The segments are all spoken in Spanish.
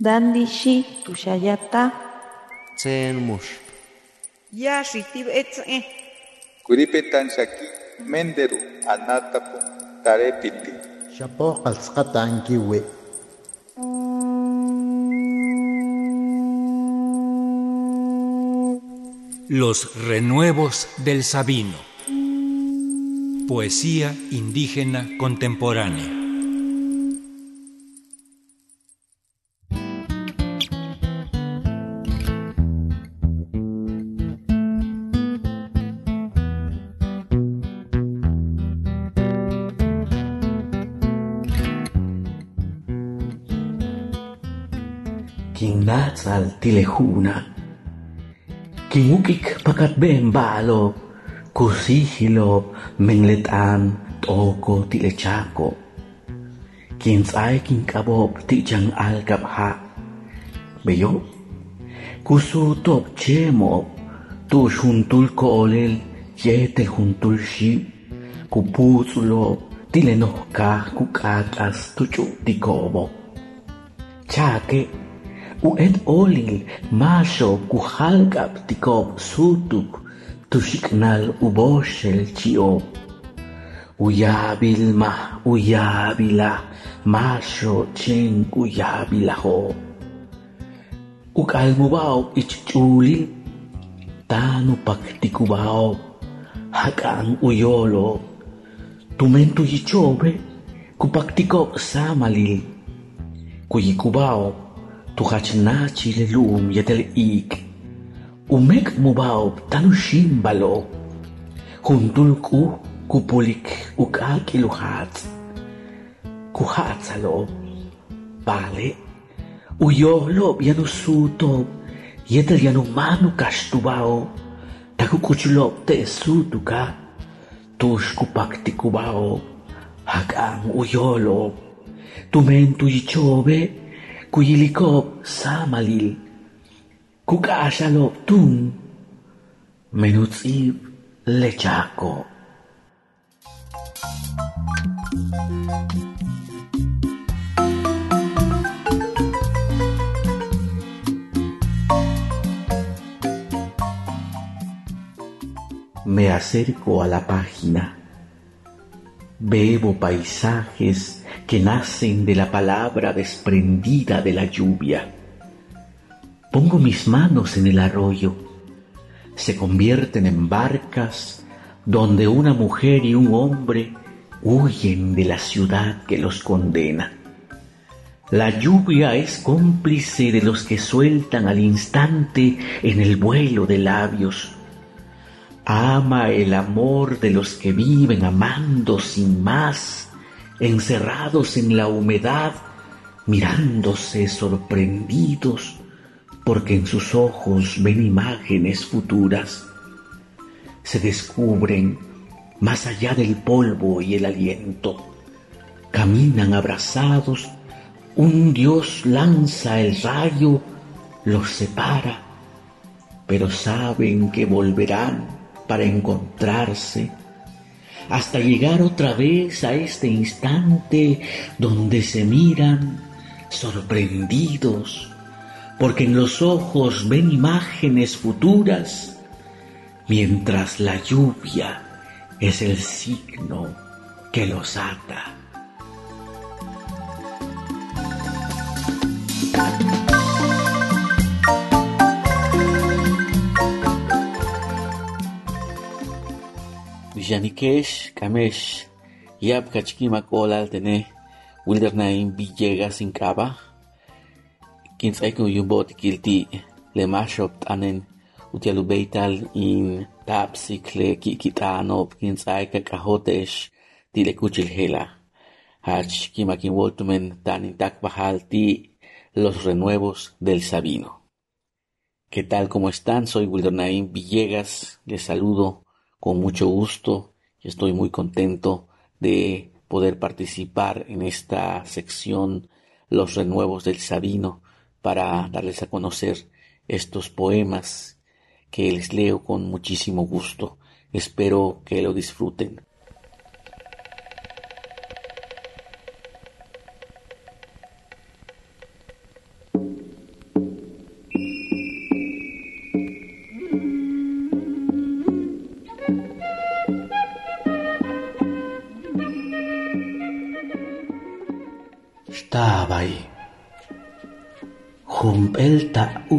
Dandishi tushayata. Tsen mush. Yashi tibetze. Kuripetan shaki menderu anatapu tarepiti. Shapo qalsqatan kiwi. Los renuevos del Sabino. Poesía indígena contemporánea. Kinnatsal tilejuna. Kinukik pakat balo. Kusihilo mengletan toko tilechako. Kinsay kinkabob tijang alkabha. Beyo. Kusutop chemo. Tu juntul kolel yetel juntul shi. Kuputsulo tilenohka kukatas tuchu tikobo. Chake uet olil masho kuhalgab tikob sutuk tushiknal uboshel chio. Uyabil ma uyabila masho chen uyabila ho. Ukalmubao ichulil tanu paktikubao hakan uyolo tumentu yichobe kupaktiko samalil kuyikubao תוכתשנאצ'י ללום יתלעיק, ומק מובאו תנושים בלו, הונדולקו קופוליק וקה כלוחץ, כוחץ הלו, בעלה, ויו לא ינוסו טוב, יתל ינומנו קשטובאו, תקוקוצ'לו תאסו תוקה, תושקופק תקובאו, הקאם ויולו, תומן תויצ'ובה, kuyilikop samalil kukashalop tun menutzib lechako Me acerco a la página. Bebo paisajes que nacen de la palabra desprendida de la lluvia. Pongo mis manos en el arroyo. Se convierten en barcas donde una mujer y un hombre huyen de la ciudad que los condena. La lluvia es cómplice de los que sueltan al instante en el vuelo de labios. Ama el amor de los que viven amando sin más, encerrados en la humedad, mirándose sorprendidos, porque en sus ojos ven imágenes futuras. Se descubren más allá del polvo y el aliento. Caminan abrazados, un Dios lanza el rayo, los separa, pero saben que volverán para encontrarse, hasta llegar otra vez a este instante donde se miran sorprendidos, porque en los ojos ven imágenes futuras, mientras la lluvia es el signo que los ata. Yanikesh, Kamesh, Yap Kachkima Kolal Tene, Wilder Naim Villegas in Kaba, Kinsaiku Yubot Kilti, Le Mashop Tanen, Utialubeital in Tapsikle Kikitano, Kinsaika Kahotesh, Tile Kuchilhela, Hach Kimakin Voltumen, Tanin Takbahalti, Los Renuevos del Sabino. ¿Qué tal? ¿Cómo están? Soy Wilder Naim Villegas, les saludo con mucho gusto estoy muy contento de poder participar en esta sección Los Renuevos del Sabino para darles a conocer estos poemas que les leo con muchísimo gusto. Espero que lo disfruten. Xtabay. Jumpelta u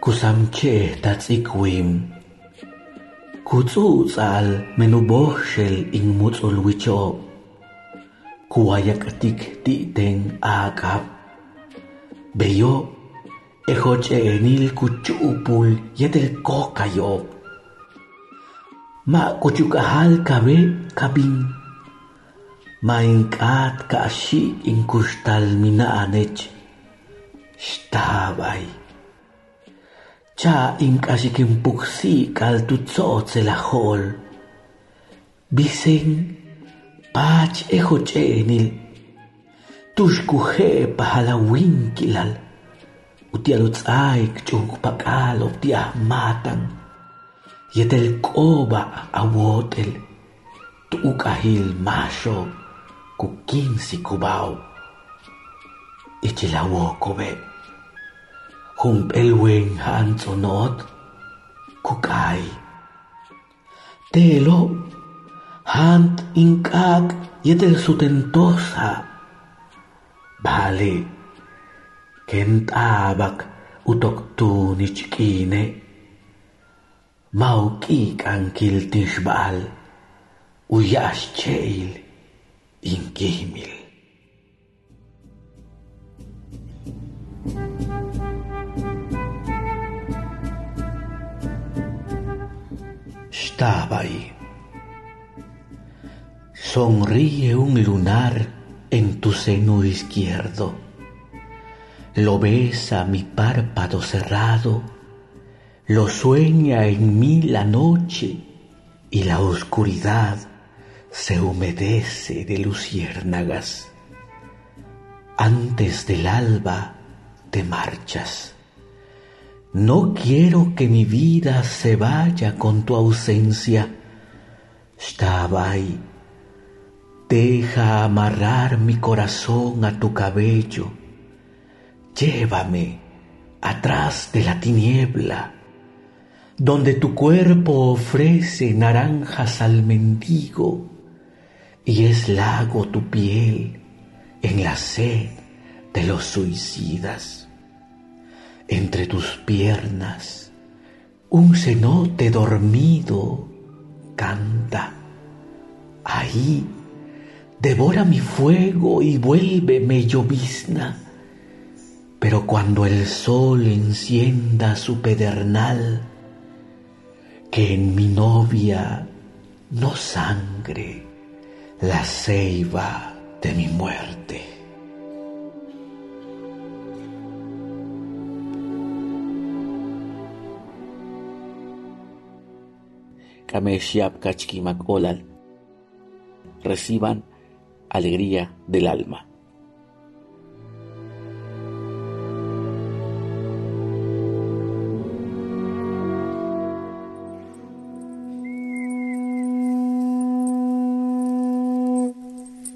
kusamche tatsikwim. Kutsutsal menuboshel in mutzulwicho. Kuayakatik titen akap. Beyo ejocheenil kuchupul yetel kokayo. Ma kuchukahal kabe kabin. Ma inkat kashi inkustal minaanech. Shtabay. Cha inkashikinpuksi kal tutzotze la hol. Bisen pach ejocheenil. Tushkuhe pahalawin utialutzaik chungpakal optiah matan. Yetel koba awotel. Tukahil masho kukinsi kubao. Ichilawo kobe. Humpelwen hanzonot kukai. Telo hant inkak yetel sutentosa. Vale. Kentabak utoktu nichkine. Maukik ankil inkimil. Estaba ahí. Sonríe un lunar en tu seno izquierdo. Lo besa mi párpado cerrado. Lo sueña en mí la noche y la oscuridad se humedece de luciérnagas. Antes del alba te marchas. No quiero que mi vida se vaya con tu ausencia. ahí. deja amarrar mi corazón a tu cabello. Llévame atrás de la tiniebla, donde tu cuerpo ofrece naranjas al mendigo y es lago tu piel en la sed de los suicidas. Entre tus piernas un cenote dormido canta. Ahí devora mi fuego y vuélveme llovizna. Pero cuando el sol encienda su pedernal, que en mi novia no sangre la ceiba de mi muerte. Kameshiap Kachkimak Olal reciban alegría del alma.